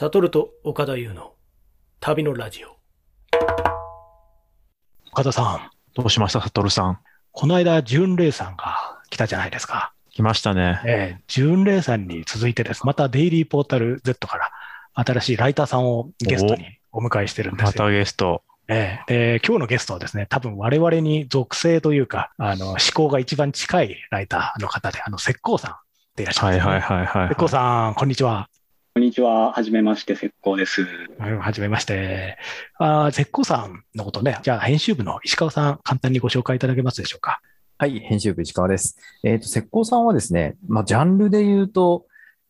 サトルと岡田優の旅のラジオ。岡田さん、どうしました、サトルさん。この間、純礼さんが来たじゃないですか。来ましたね。ええ純礼さんに続いてです。またデイリーポータル Z から新しいライターさんをゲストにお迎えしてるんでますよ。たゲスト。ええで、今日のゲストはですね、多分我々に属性というか、あの、思考が一番近いライターの方で、あの、石膏さんでいらっしゃはいいます、ね。はいはいはい、石膏さん、こんにちは。こんにちは。はじめまして、石膏です。はじめまして。あー絶好さんのことね、じゃあ編集部の石川さん、簡単にご紹介いただけますでしょうか？はい、編集部石川です。えっ、と、石膏さんはですね、まあ、ジャンルで言うと、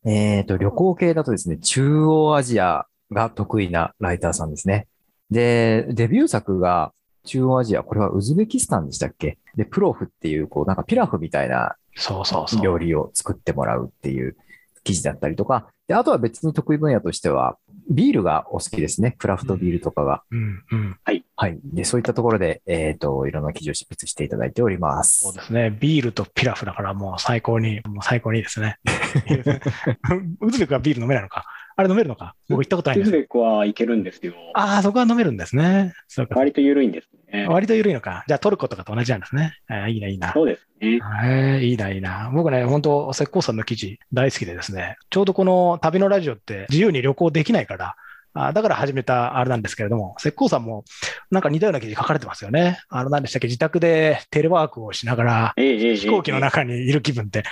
えっ、と、旅行系だとですね、中央アジアが得意なライターさんですね。で、デビュー作が中央アジア、これはウズベキスタンでしたっけ？で、プロフっていう、こう、なんかピラフみたいなそうそうそう。料理を作ってもらうっていう記事だったりとか、で、あとは別に得意分野としては、ビールがお好きですね。クラフトビールとかが。うんうん。はい。で、そういったところで、えっ、と、いろんな記事を執筆していただいております。そうですね。ビールとピラフだからもう最高に、もう最高にいいですね。ウズベクはビール飲めないのか？あれ飲めるのか？僕行ったことないんですよ。ウズベクはいけるんですよ。ああ、そこは飲めるんですね。そうか。割と緩いんですね。割と緩いのか。じゃあトルコとかと同じなんですね。あーいいな、いいな。そうですね。へえいいな、いいな。僕ね、本当石膏さんの記事大好きでですね、ちょうどこの旅のラジオって自由に旅行できないから、あだから始めたあれなんですけれども、石膏さんもなんか似たような記事書かれてますよね。あの、何でしたっけ、自宅でテレワークをしながら、飛行機の中にいる気分って、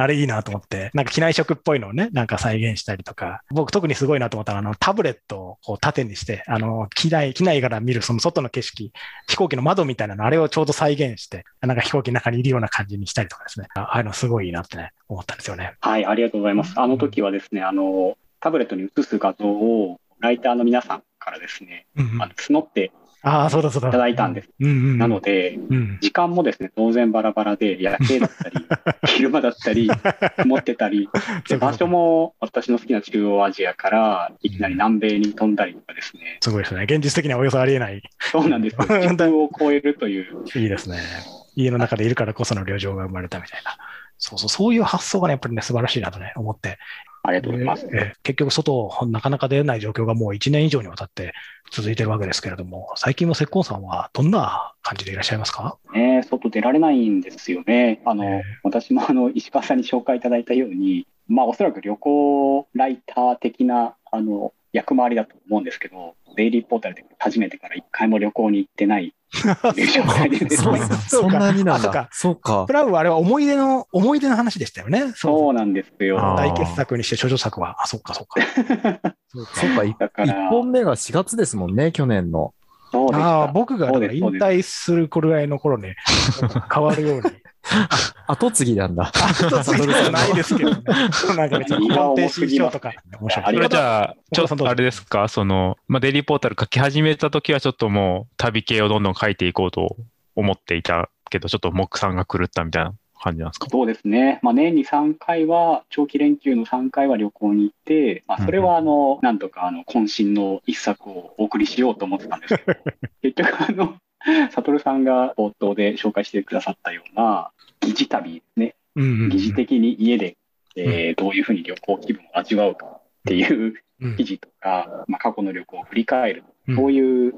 あれいいなと思って、なんか機内食っぽいのをね、なんか再現したりとか、僕特にすごいなと思ったのは、あの、タブレットをこう縦にして、あの、機内、機内から見るその外の景色、飛行機の窓みたいなの、あれをちょうど再現して、なんか飛行機の中にいるような感じにしたりとかですね。あああいうのすごいいいなってね、思ったんですよね。はい、ありがとうございます。あの時はですね、あの、タブレットに映す画像を、ライターの皆さんからですね、うんうんあの募ってああ、そうだそうだ。いただいたんです。うんうんうん。なので、うん。時間もですね、当然バラバラで、夜景だったり、昼間だったり、曇ってたり、で場所も私の好きな中央アジアからいきなり南米に飛んだりとかですね、すごいですね。現実的にはおよそありえない。そうなんですよ。時空を超えるという、いいですね。家の中でいるからこその旅情が生まれたみたいな。そうそう、そういう発想がね、やっぱりね、素晴らしいなとね、思って。ありがとうございます。ええ結局、外、なかなか出れない状況がもう1年以上にわたって続いてるわけですけれども、最近も石膏さんはどんな感じでいらっしゃいますか？ね、外出られないんですよね。あの、ええ私もあの石川さんに紹介いただいたように、まあおそらく旅行ライター的なあの役回りだと思うんですけど、デイリーポータルで始めてから一回も旅行に行ってない そんなになんだ。そうかプ。ラウはあれは思い出の、思い出の話でしたよね。そそうなんですよ。大傑作にして処女作は。あ、そっかそっか。そうか そうか、いだから一本目が4月ですもんね、去年の。そうでしああ、た。僕が引退する頃ぐらいの頃に変わるように。後継ぎなんだ。後継ぎではないですけどね。なんか別にとか。あれじゃあ、ちょっとあれですか、その、まあ、デイリーポータル書き始めた時はちょっともう旅系をどんどん書いていこうと思っていたけど、ちょっと木さんが狂ったみたいな感じなんですか？そうですね。まあ、年に3回は、長期連休の3回は旅行に行って、まあ、それはあの、なんとかあの、渾身の一作をお送りしようと思ってたんですけど、結局あの、サトルさんが冒頭で紹介してくださったような、疑似旅ですね。うんうんうん疑似的に家で、えーどういうふうに旅行気分を味わうかっていううん記事とか、まあ、過去の旅行を振り返る、うんそういう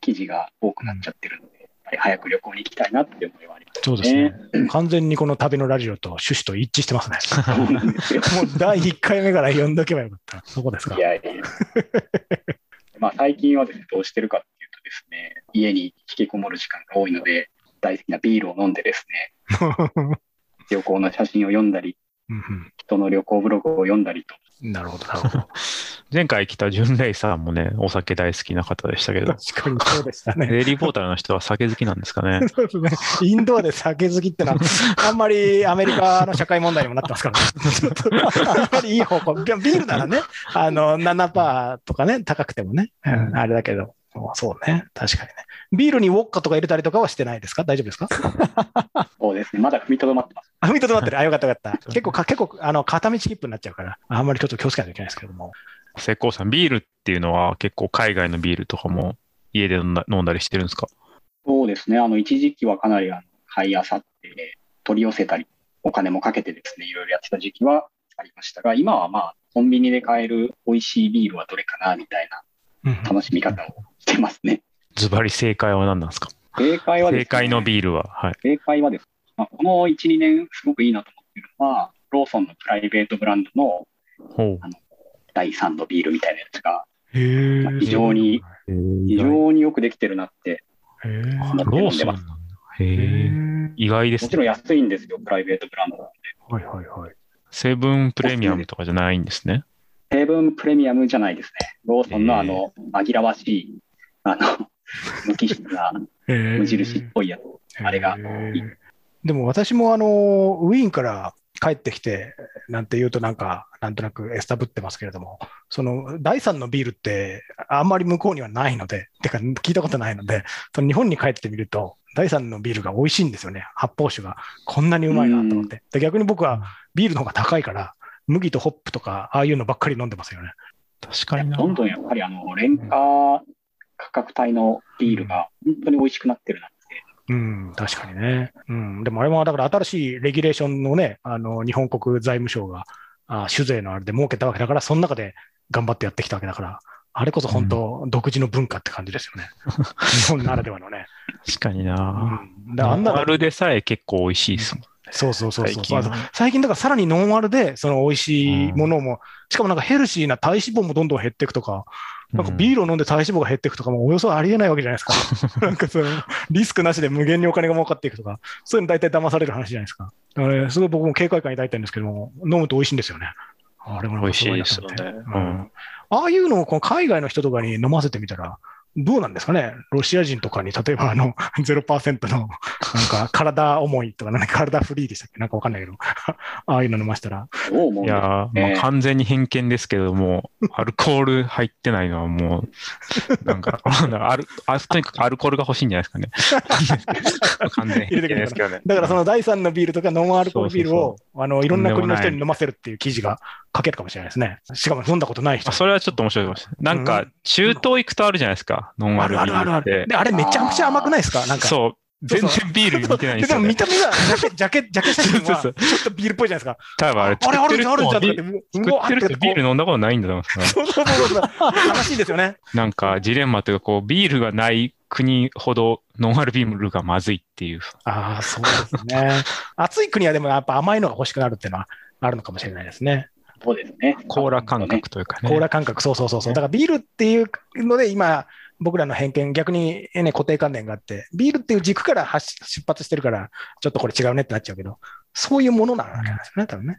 記事が多くなっちゃってるので、やっぱり早く旅行に行きたいなっていう思いはありますそうですね。完全にこの旅のラジオと趣旨と一致してますね。そうなんですよ。もう第1回目から読んどけばよかった。そこですかい。やいや。まあ最近はですね、どうしてるかっていうとですね、家に引きこもる時間が多いので、大好きなビールを飲んでですね、旅行の写真を読んだり、うん人の旅行ブログを読んだりと、うんなるほど、なるほど。前回来た純レイさんもね、お酒大好きな方でしたけど、確かにそうでしたね。デイリーポータルの人は酒好きなんですかね。そうですね。インドアで酒好きってのは、あんまりアメリカの社会問題にもなってますからね。ちょっと、あんまりいい方向。ビールならね、あの、7%とかね、高くてもね、うんあれだけど、そうね、確かにね。ビールにウォッカとか入れたりとかはしてないですか？大丈夫ですか？そうですね、まだ踏みとどまってます。あ、踏みとどまってる。あ、よかったよかった。結構か、結構、あの、片道切符になっちゃうから、あんまりちょっと気をつけないといけないですけども。石膏さん、ビールっていうのは結構海外のビールとかも家で飲んだ飲んだりしてるんですか？そうですね、あの、一時期はかなりあの買いあさって、取り寄せたり、お金もかけてですね、いろいろやってた時期はありましたが、今はまあ、コンビニで買える美味しいビールはどれかなみたいなうん楽しみ方をしてますね。ズバリ正解は何なんですか？正解はですね正解のビールは。はい。正解はですね、まあ、この1、2年すごくいいなと思ってるのは、ローソンのプライベートブランドのほう。第3のビールみたいなやつが、へまあ非常に非常によくできてるなって、思ってローソンなんだ。へへえ。ー意外ですね。もちろん安いんですよ、プライベートブランドなんで。はいはいはい。セブンプレミアムとかじゃないんですね。セブンプレミアムじゃないですね。ローソンのあの、紛らわしい、あの、無機質な無無印っぽいやつ。あれがでも私もあの、ウィーンから帰ってきて、なんて言うとなんか、なんとなくエスタブってますけれども、その第3のビールってあんまり向こうにはないので、てか聞いたことないので、その日本に帰ってみると、第3のビールが美味しいんですよね。発泡酒が。こんなにうまいなと思って。で逆に僕はビールの方が高いから、麦とホップとか、ああいうのばっかり飲んでますよね。確かにな。どんどんやっぱりあの、廉価価格帯のビールが本当に美味しくなってるなって。うん、確かにね。うん、でもあれもだから新しいレギュレーションのね、あの日本国財務省があ酒税のあれで設けたわけだから、その中で頑張ってやってきたわけだから、あれこそ本当、独自の文化って感じですよね。日本ならではのね。確かにうな。ん、であんなのノンアルでさえ結構美味しいですもん。そうそうそうそう最近は最近だからさらにノンアルで、その美味しいものも、しかもなんかヘルシーな体脂肪もどんどん減っていくとか、なんかビールを飲んで体脂肪が減っていくとかもおよそありえないわけじゃないですか。なんかそのリスクなしで無限にお金が儲かっていくとか、そういうの大体騙される話じゃないですか。だからねすごい僕も警戒感抱いたんですけども、飲むと美味しいんですよね。あれも美味しいですよねううんんああいうのをこの海外の人とかに飲ませてみたら、どうなんですかね？ロシア人とかに、例えばあの 0%のなんか体重いとか、なんか体フリーでしたっけ？なんかわかんないけど、ああいうの飲ましたら、いやまねあ、完全に偏見ですけども、アルコール入ってないのはもう、なんか、アルあとにかくアルコールが欲しいんじゃないですかね。完全に偏見ですけどね。だからその第3のビールとかノンアルコールビールをあのいろんな国の人に飲ませるっていう記事が書けるかもしれないですね。しかも飲んだことない人あ。それはちょっと面白いかもしれない。なんか、中東行くとあるじゃないですか、ノンアあるルビあるあるある。あれめちゃくちゃ甘くないですか？なんか。そう。全然ビールに似てないんですよ、ね。でも見た目がジャケ、ジャケ、ジャケ写真はちょっとビールっぽいじゃないですか。多分あれあれあるじゃん、あるじゃんって、う作わってる人ビール飲んだことないんだと思うんですよ。そうそうそうそう。悲しいですよね。なんかジレンマというか、こう、ビールがない国ほどノンアルビールがまずいっていう。ああ、そうですね。暑い国はでもやっぱ甘いのが欲しくなるっていうのはあるのかもしれないですね。そうですね。コーラ感覚というかね。コーラ感覚、そうそうそうそう。だからビールっていうので、今、僕らの偏見、逆に、ね、固定観念があって、ビールっていう軸から発出発してるから、ちょっとこれ違うねってなっちゃうけど、そういうものなわけなんですよね、多分ね。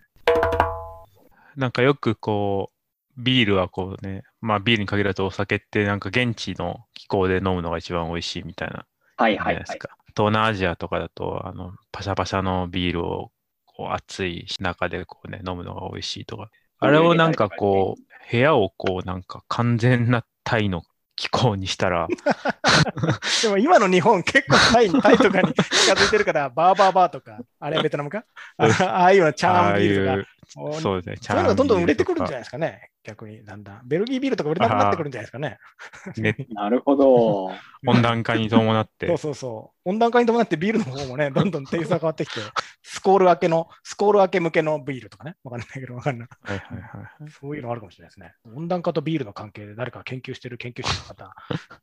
なんかよくこう、ビールはこうね、まあビールに限らずお酒ってなんか現地の気候で飲むのが一番美味しいみたいなはいははい。ないいですか。東南アジアとかだと、あの、パシャパシャのビールをこう熱い中でこうね、飲むのが美味しいとか。あれをなんかこう、部屋をこうなんか完全なタイの気候にしたら、でも今の日本、結構タイ タイとかに近づいてるから、バーバーバーとか、あれはベトナムか？あああいうのチャームビールとか。う、、そうですね、そういうのがどんどん売れてくるんじゃゃないですかね、逆に、だんだん。ベルギービールとか売れなくなってくるんじゃないですかね。ね、なるほど。温暖化に伴っ そうて、そうそう。温暖化に伴ってビールの方もね、どんどんテイストが変わってきて、スコール明けの、スコール明け向けのビールとかね、わかんないけど、わかんない。はいはいはい。そういうのあるかもしれないですね。温暖化とビールの関係で誰か研究してる研究者の方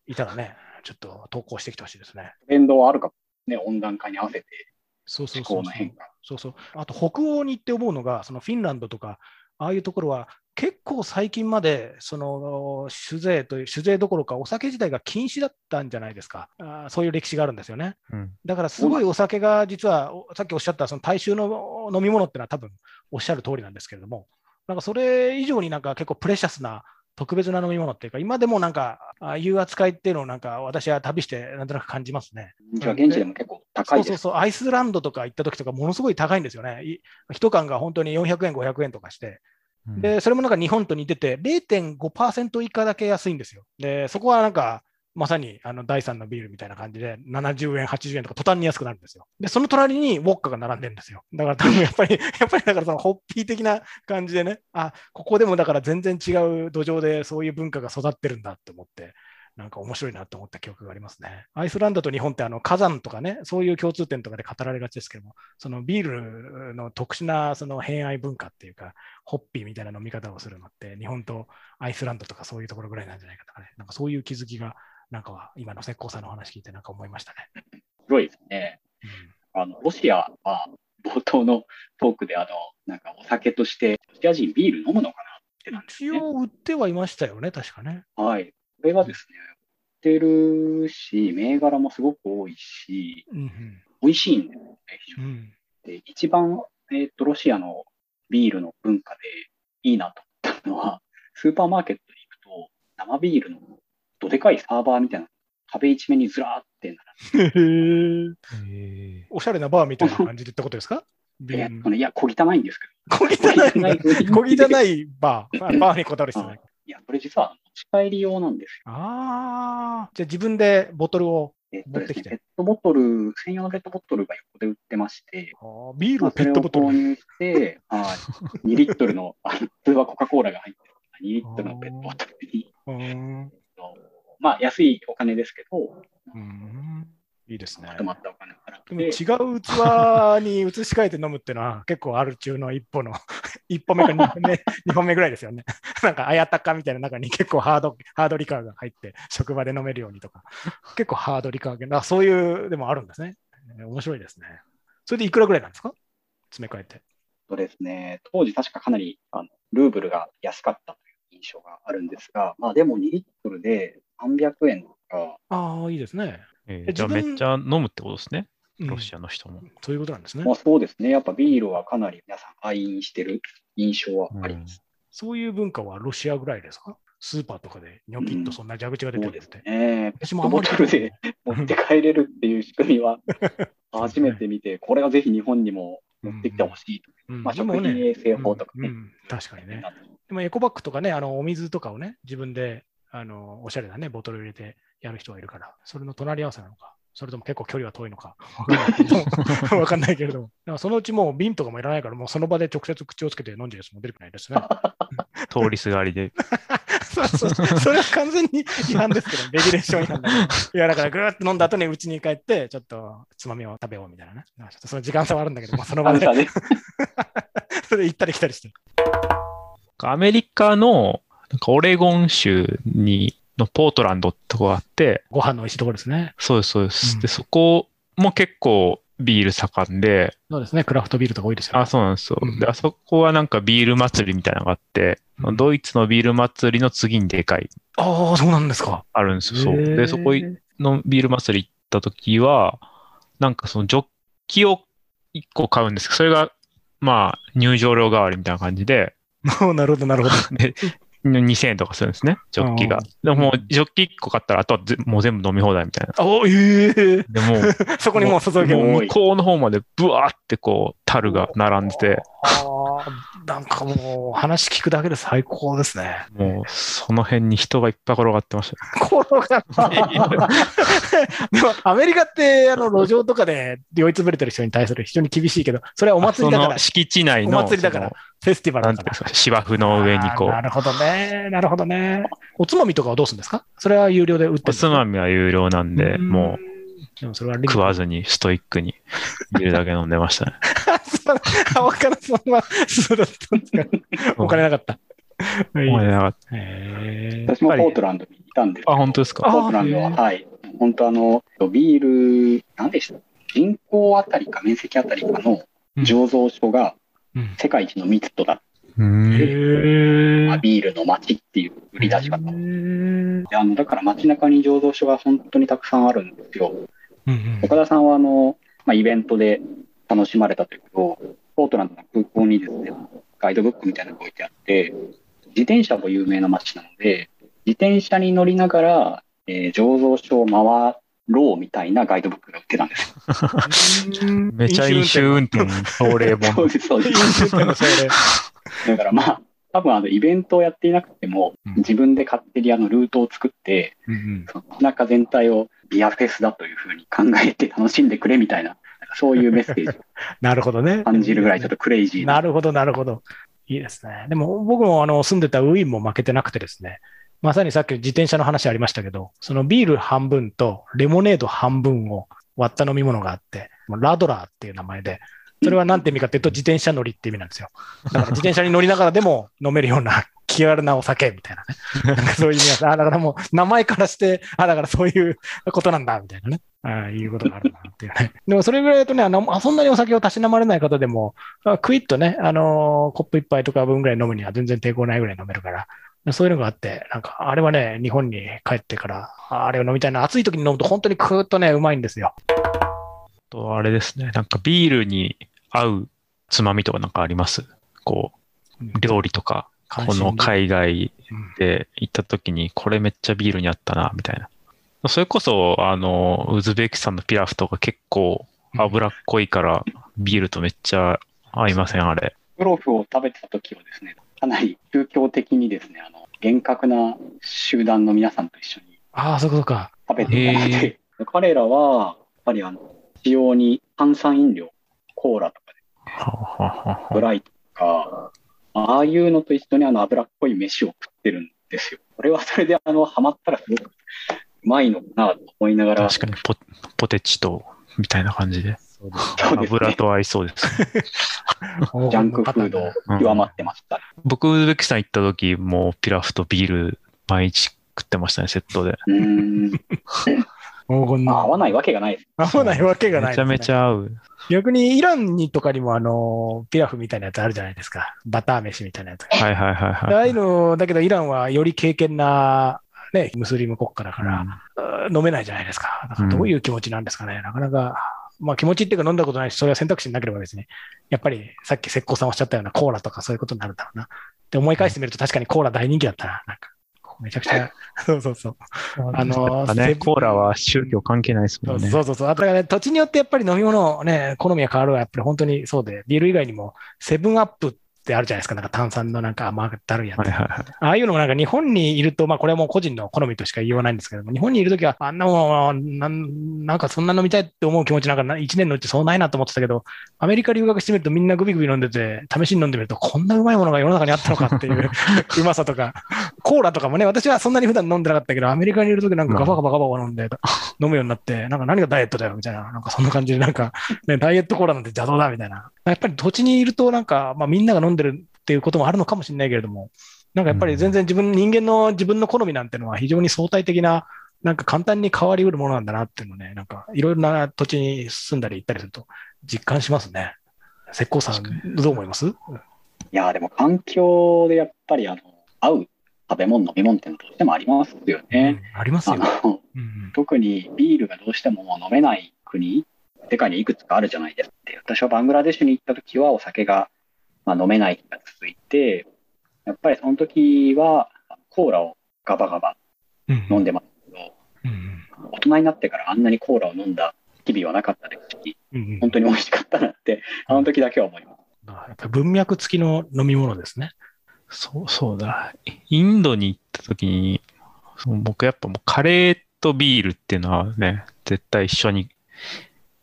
いたらね、ちょっと投稿してきてほしいですね。トレンドはあるかもね、温暖化に合わせて気そうそうそうそう。そうそう。あと北欧に行って思うのが、そのフィンランドとか、ああいうところは結構最近まで、その酒税という、酒税どころかお酒自体が禁止だったんじゃないですか。あーそういう歴史があるんですよね。うんだからすごいお酒が実は、おさっきおっしゃったその大衆の飲み物ってのは多分おっしゃる通りなんですけれども、なんかそれ以上になんか結構プレシャスな特別な飲み物っていうか、今でもなんか、ああいう扱いっていうのをなんか私は旅してなんとなく感じますね。じゃあ現地でも結構高いです。そうそうそう、アイスランドとか行った時とか、ものすごい高いんですよね。い一缶が本当に400円、500円とかして、うんで、それもなんか日本と似てて、0.5%以下だけ安いんですよ。で、そこはなんか、まさにあの第3のビールみたいな感じで、70円、80円とか途端に安くなるんですよ。で、その隣にウォッカが並んでるんですよ。だから多分やっぱり、やっぱりだからそのホッピー的な感じでね、あ、ここでもだから全然違う土壌でそういう文化が育ってるんだって思って、なんか面白いなと思った記憶がありますね。アイスランドと日本ってあの火山とかね、そういう共通点とかで語られがちですけども、そのビールの特殊なその偏愛文化っていうか、ホッピーみたいな飲み方をするのって、日本とアイスランドとかそういうところぐらいなんじゃないかとかね、なんかそういう気づきが、なんかは今の石膏さんの話聞いてなんか思いましたね。広いですね。あの、ロシアは冒頭のトークで、あの、なんかお酒として、ロシア人ビール飲むのかなってなんですね。一応売ってはいましたよね、確かね。はい。これがですね、売ってるし、銘柄もすごく多いし、うん美味しいんですよね、非常に。うん。うんで、一番、えっ、と、ロシアのビールの文化でいいなと思ったのは、スーパーマーケットに行くと、生ビールのどでかいサーバーみたいな、壁一面にずらーって並んでへー。おしゃれなバーみたいな感じでってことですか？ビえール。っとねいや、小汚いんですけ小汚い。小汚い。バー。あバーにこだわる必要ない。いや、これ実は持ち帰り用なんですよ。ああ。じゃあ自分でボトルを。えっとですね、ペットボトル、専用のペットボトルが横で売ってまして、あービールまあをペットボトル。それを購入して、はい、2リットルの、普通はコカ・コーラが入ってる2リットルのペットボトルに、うーん。まあ安いお金ですけど、うんいいですね。まとまったお金でも違う器に移し替えて飲むっていうのは結構ある中の一歩の 一歩目か二歩目二本目ぐらいですよね。なんかあやたかみたいな中に結構ハードハードリカーが入って職場で飲めるようにとか 結構ハードリカーがそういうでもあるんですね。えー面白いですね。それでいくらぐらいなんですか？詰め替えて。とですね、当時確かかなりあのルーブルが安かったという印象があるんですが、まあでも2リットルで300円とか、ああ、いいですね。えーじゃあめっちゃ飲むってことですね？うんロシアの人も。そういうことなんですねま。あそうですね、やっぱビールはかなり皆さん愛飲してる印象はあります。そういう文化はロシアぐらいですか？スーパーとかでニョキッとそんな蛇口が出てるって。ね。私もボトルで持って帰れるっていう仕組みは 初めて見て、これはぜひ日本にも持ってきてほしいと。うんまあ、食品衛生法とかね。うんうん確かにね。でもエコバッグとかね、あのお水とかをね、自分であのおしゃれなね、ボトル入れてやる人がいるから、それの隣り合わせなのか、それとも結構距離は遠いのか、わかんないけれどもそのうちもう瓶とかもいらないから、もうその場で直接口をつけて飲んじゃうやつも出てくないですね。通りすがりで。そうそうそれは完全に違反ですけど、レギュレーション違反だけど。いや、だからぐーっと飲んだ後に家に帰って、ちょっとつまみを食べようみたいなね。ちょっとその時間差はあるんだけど、もうその場で それで行ったり来たりして。アメリカのなんかオレゴン州にのポートランドってとこがあって、ご飯の美味しいところですね。そうです、そうです。うんで、そこも結構ビール盛んで、そうですね、クラフトビールとか多いですよ、ね。あ、そうなんですようん。で、あそこはなんかビール祭りみたいなのがあって、うんドイツのビール祭りの次にでかい、ああ、そうなんですか。あるんですよ。そう。で、そこのビール祭り行った時は、なんかそのジョッキを1個買うんですけど、それが、まあ、入場料代わりみたいな感じで、なるほど、なるほど。で、2000円とかするんですね、ジョッキがうん。でももう、ジョッキ1個買ったら、あとはぜもう全部飲み放題みたいな。おええでもう、そこにもう注げる。もう向こうの方までブワーってこう、樽が並んでて、なんかもう話聞くだけで最高ですね。もう、その辺に人がいっぱい転がってました。転がっているでも、アメリカって、あの、路上とかで酔いつぶれてる人に対する非常に厳しいけど、それはお祭りだから敷地内の、お祭りだからそフェスティバのル。なんですか、芝生の上にこう、なるほどね。なるほどね。おつまみとかはどうするんですか？それは有料で売っておつまみは有料なんで、んもでもそれはう食わずにストイックにビールだけ飲んでましたね。そうあ、わからん、そんな、そうだったんですか。お金なかった。はい思えなかっへー私もポートランドにいたんで。あ、ど、本当ですかあポートランドは、はい。本当あの、ビール、何でした人口あたりか面積あたりかの醸造所がうん世界一の密度だ、うへん。まあービールの街っていう売り出し方。であのだから街中に醸造所が本当にたくさんあるんですよ。うんうん岡田さんはあの、まあ、イベントで楽しまれたというけど、ポートランドの空港にですね、ガイドブックみたいなのが置いてあって、自転車も有名な街なので、自転車に乗りながら、えー醸造所を回ろうみたいなガイドブックが売ってたんですよ。めちゃ飲酒運転、奨励本。そう。だからまあ、多分あのイベントをやっていなくても、うん自分で勝手にあのルートを作って、うんうんその街中全体をビアフェスだというふうに考えて楽しんでくれみたいな、そういうメッセージを なるほどね。感じるぐらいちょっとクレイジーな。なるほど、なるほど。いいですね。でも僕もあの住んでたウィーンも負けてなくてですね、まさにさっき自転車の話ありましたけど、そのビール半分とレモネード半分を割った飲み物があって、ラドラーっていう名前で、それは何て意味かっていうと自転車乗りって意味なんですよ。だから自転車に乗りながらでも飲めるような気軽なお酒みたいなね。なんかそういう意味があ、だからもう名前からして、あ、だからそういうことなんだみたいなね。ああいうことがあるなっていうね。でもそれぐらいだとね、あの、あそんなにお酒をたしなまれない方でも、あクイッとね、あのーコップ一杯とか分ぐらい飲むには全然抵抗ないぐらい飲めるから、そういうのがあって、なんか、あれはね、日本に帰ってから、ああれを飲みたいな。暑い時に飲むと本当にクーッとね、うまいんですよ。と、あれですね。なんかビールに合うつまみとかなんかあります？こう、料理とか、この海外うんで行った時に、これめっちゃビールに合ったな、みたいな。それこそ、あの、ウズベキスタンのピラフとか結構脂っこいから、ビールとめっちゃ合いません、あれ。プロフを食べてた時はですね、かなり宗教的にですね、あの、厳格な集団の皆さんと一緒にああ、そういうことか。食べていたので、彼らは、やっぱりあの、使用に炭酸飲料、コーラとかははははブライとか、ああいうのと一緒にあの脂っこい飯を食ってるんですよ。これはそれであの、ハマったらすごくうまいのかなと思いながら、確かにポポテチと、みたいな感じで。そうですね、油と合いそうです。ジャンクフード極まってました。僕、ウズベキスタン行った時、もうピラフとビール毎日食ってましたね、セットで。うーん。黄金の。まあ合わないわけがないです。合わないわけがないめちゃめちゃ合う。逆にイランにとかにもあの、ピラフみたいなやつあるじゃないですか。バター飯みたいなやつが。はいはいはいああはい。いうの、だけどイランはより敬虔な、ね、ムスリム国家だから、あー飲めないじゃないですか。だからどういう気持ちなんですかね。なかなか、まあ気持ちっていうか飲んだことないし、それは選択肢になければ別に、やっぱりさっき石膏さんおっしゃったようなコーラとかそういうことになるんだろうな。で思い返してみると確かにコーラ大人気だったな。なんか、めちゃくちゃ、そうそうそう。あのやっぱね、コーラは宗教関係ないですもんね。そうそうそう。あとだからね、土地によってやっぱり飲み物ね、好みが変わるはやっぱり本当にそうで、ビール以外にも、セブンアップってあるじゃないですか。なんか炭酸のなんか甘ったるいやつ。はいはいはい。ああいうのもなんか日本にいると、まあこれはもう個人の好みとしか言いようがないんですけども、日本にいるときは、あんなもんなん、なんかそんな飲みたいって思う気持ちなんかな一年のうちそうないなと思ってたけど、アメリカ留学してみるとみんなグビグビ飲んでて、試しに飲んでみると、こんなうまいものが世の中にあったのかっていう うまさとか、コーラとかもね、私はそんなに普段飲んでなかったけど、アメリカにいるときなんかガバガバガバガバ飲んで、飲むようになって、なんか何がダイエットだよみたいな、なんかそんな感じで、なんか、ね、ダイエットコーラなんて邪道だみたいな。やっぱり土地にいると、なんか、まあみんなが飲んでるっていうこともあるのかもしれないけれども、なんかやっぱり全然自分、人間の自分の好みなんてのは非常に相対的な、なんか簡単に変わりうるものなんだなっていうのをね、なんかいろいろな土地に住んだり行ったりすると実感しますね。石膏さん、どう思います？いやーでも環境でやっぱりあの合う食べ物、飲み物っていうのはどうしてもありますよね。うんありますあよ。のうん特にビールがどうしても飲めない国、世界にいくつかあるじゃないですか。で私はバングラデシュに行った時はお酒が、まあ、飲めない日が続いて、やっぱりその時はコーラをガバガバうん飲んでますけど、うん大人になってからあんなにコーラを飲んだ日々はなかったですし、うん本当に美味しかったなって、あの時だけは思います。やっぱり文脈付きの飲み物ですね。そうそうだ。インドに行った時に、その僕やっぱもうカレーとビールっていうのはね、絶対一緒に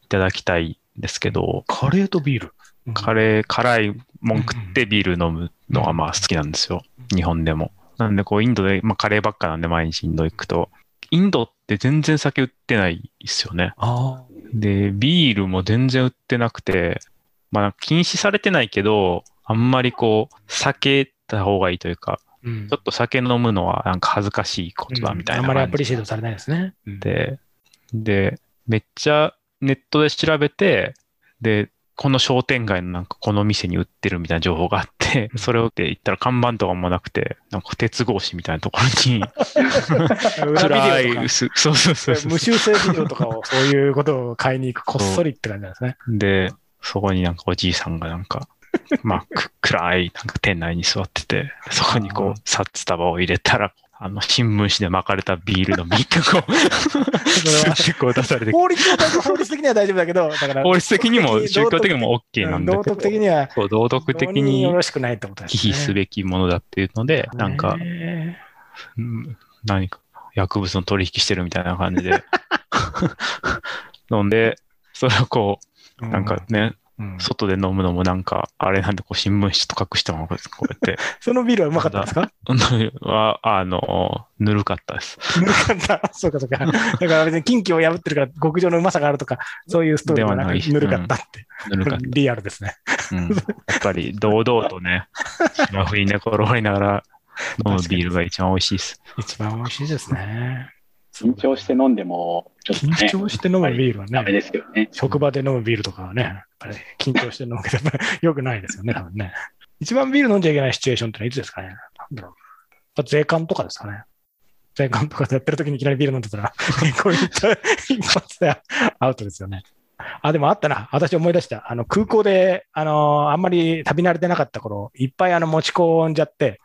いただきたいんですけど、カレーとビール？カレー、辛いもん食ってビール飲むのがまあ好きなんですよ。日本でも。なんでこうインドで、まあカレーばっかなんで毎日インド行くと、インドって全然酒売ってないですよね。あで、ビールも全然売ってなくて、まあ禁止されてないけど、あんまりこう、避けた方がいいというか、あ。うんちょっと酒飲むのはなんか恥ずかしいことだみたいなあんまりアプリシエイトされないですね。うんで、で、めっちゃネットで調べて、で、この商店街のなんかこの店に売ってるみたいな情報があって、それをって言ったら看板とかもなくて、なんか鉄格子みたいなところに、裏暗い薄、そうそうそうそう。無修正ビデオとかをそういうことを買いに行く、こっそりって感じなんですね。で、そこになんかおじいさんがなんか、まあ、く暗いなんか店内に座ってて、そこにこう、札束を入れたら、あの、新聞紙で巻かれたビールの瓶がこう、出されて、法律法律的には大丈夫だけど、だから法律的にも宗教的にも OK なんだ道けど、徳的にはそう道徳的によろしくないってことですね。忌避すべきものだっていうので、なんか、ねうん何か薬物の取引してるみたいな感じで。飲んで、それをこう、なんかね、うん外で飲むのもなんか、あれなんでこう新聞紙と隠したままこうやって、そのビールはうまかったんですか？は、あの、ぬるかったです。ぬるかった。そうかそうか。だから別に近畿を破ってるから極上のうまさがあるとか、そういうストーリーはなくぬるかったって。ぬるかった。リアルですね。うん、やっぱり堂々とね、芝生に寝転がりながら飲むビールが一番美味しいです。一番美味しいですね。緊張して飲んでも、ちょっとね、緊張して飲むビールはダメね、ですよね。職場で飲むビールとかはね、緊張して飲むけど、やっぱり良くないですよね、多分ね。一番ビール飲んじゃいけないシチュエーションってのはいつですかね？なんだろう。税関とかですかね。税関とかでやってる時にいきなりビール飲んでたら、こういった一発でアウトですよね。あ、でもあったな。私思い出した。あの、空港で、あの、あんまり旅慣れてなかった頃、いっぱいあの、持ち込んじゃって。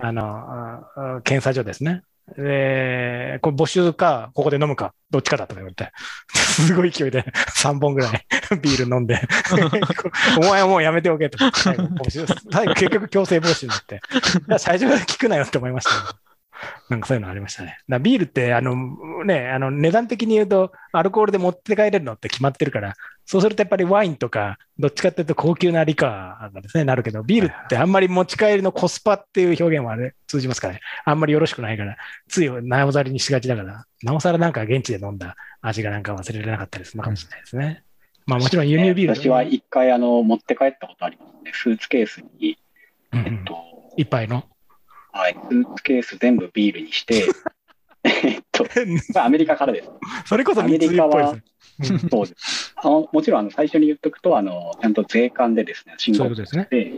あの、あ検査所ですね。で、これ募集か、ここで飲むか、どっちかだとか言われて、すごい勢いで3本ぐらい ビール飲んで、お前はもうやめておけと。最後募集最後結局強制募集になって、最初から聞くなよって思いましたね、なんかそういうのありましたね。だビールって、あの、ね、あの、値段的に言うと、アルコールで持って帰れるのって決まってるから、そうするとやっぱりワインとか、どっちかっていうと高級なリカーがですね、なるけど、ビールってあんまり持ち帰りのコスパっていう表現はね、通じますからね。あんまりよろしくないから、ついなおざりにしがちだから、なおさらなんか現地で飲んだ味がなんか忘れられなかったりするのかもしれないですね。まあもちろん輸入ビール、私は一回あの持って帰ったことありますね。スーツケースに、うんうんえっと、一杯の。はい、スーツケース全部ビールにして、えっと、まあアメリカからです。それこそ密輸っぽいですね。うんそうです。あのもちろんあの最初に言っとくと、あのちゃんと税関でですね、申告ことですね。して、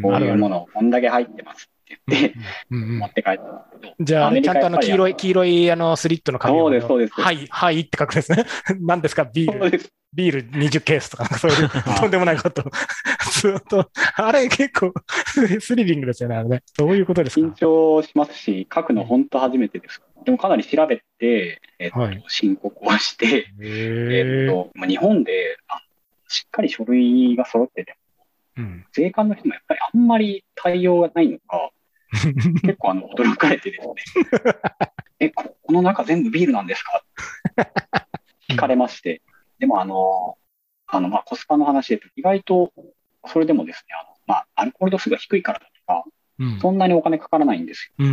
こういうものこんだけ入ってますって言って、うん持って帰ったんですけど、じゃあ、ちゃんとあの黄色い、黄色いあのスリットの紙をそうですそうですはい、はいって書くんですね。何ですか、ビール。ビール20ケースとか、そういうとんでもないこと。ずっと、あれ結構スリリングですよね、あれね。どういうことですか緊張しますし、書くの本当初めてです。でもかなり調べて、えっとはい申告をして、えっとまあ、日本でしっかり書類が揃ってて、うん。税関の人もやっぱりあんまり対応がないのか、結構あの驚かれてですね、え、ここの中全部ビールなんですか？聞かれまして、でもあの、あのまあ、コスパの話で、意外とそれでもですね、あのまあ、アルコール度数が低いからだとか、うん。そんなにお金かからないんですよ。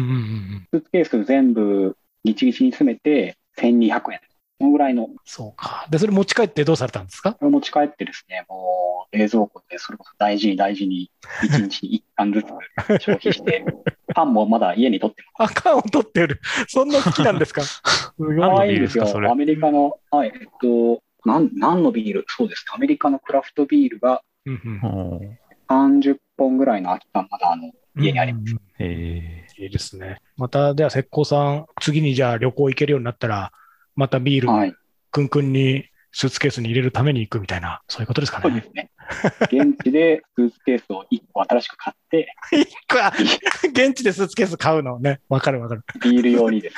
スーツケース全部ギチギチに詰めて1200円。そのぐらいの、こそうか。で、それ持ち帰ってどうされたんですか？持ち帰ってですね、もう冷蔵庫でそれこそ大事に大事に1日に1缶ずつ消費して、パンもまだ家に取ってあ、缶を取ってる。そんな好きなんですか？すごい。いんですよ。アメリカの、はい、えっと、なん、何のビール？そうですね。アメリカのクラフトビールがうんうんおー30本ぐらいの空き缶まだあの、家にあります。うんうんえいいですね。また、では、石膏さん、次にじゃあ旅行行けるようになったら、またビール、はい。くんくんにスーツケースに入れるために行くみたいな、そういうことですかね。そうですね。現地でスーツケースを1個新しく買って、一個は現地でスーツケース買うの？ね。わかるわかる。ビール用にです。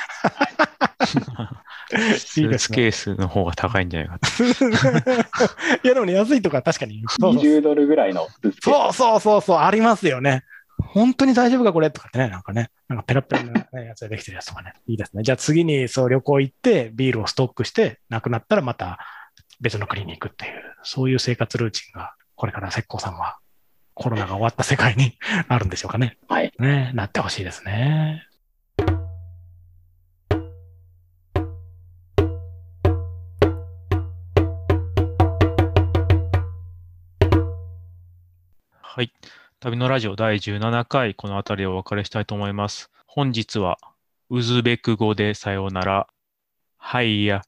ー、スーツケースの方が高いんじゃないかと。いや、でもね、安いとか確かに。そうそう20ドルぐらいのスーツケーそうそうそうそう、ありますよね。本当に大丈夫かこれ？とかってね、なんかね、なんかペラペラな、ね、やつができてるやつとかね。いいですね。じゃあ次にそう旅行行って、ビールをストックして、なくなったらまた別の国に行くっていう、そういう生活ルーチンが、これから石膏さんはコロナが終わった世界に あるんでしょうかね。ス。はい。ね、なってほしいですね。はい。旅のラジオ第17回、この辺りをお別れしたいと思います。本日は、ウズベク語でさようなら、はいや。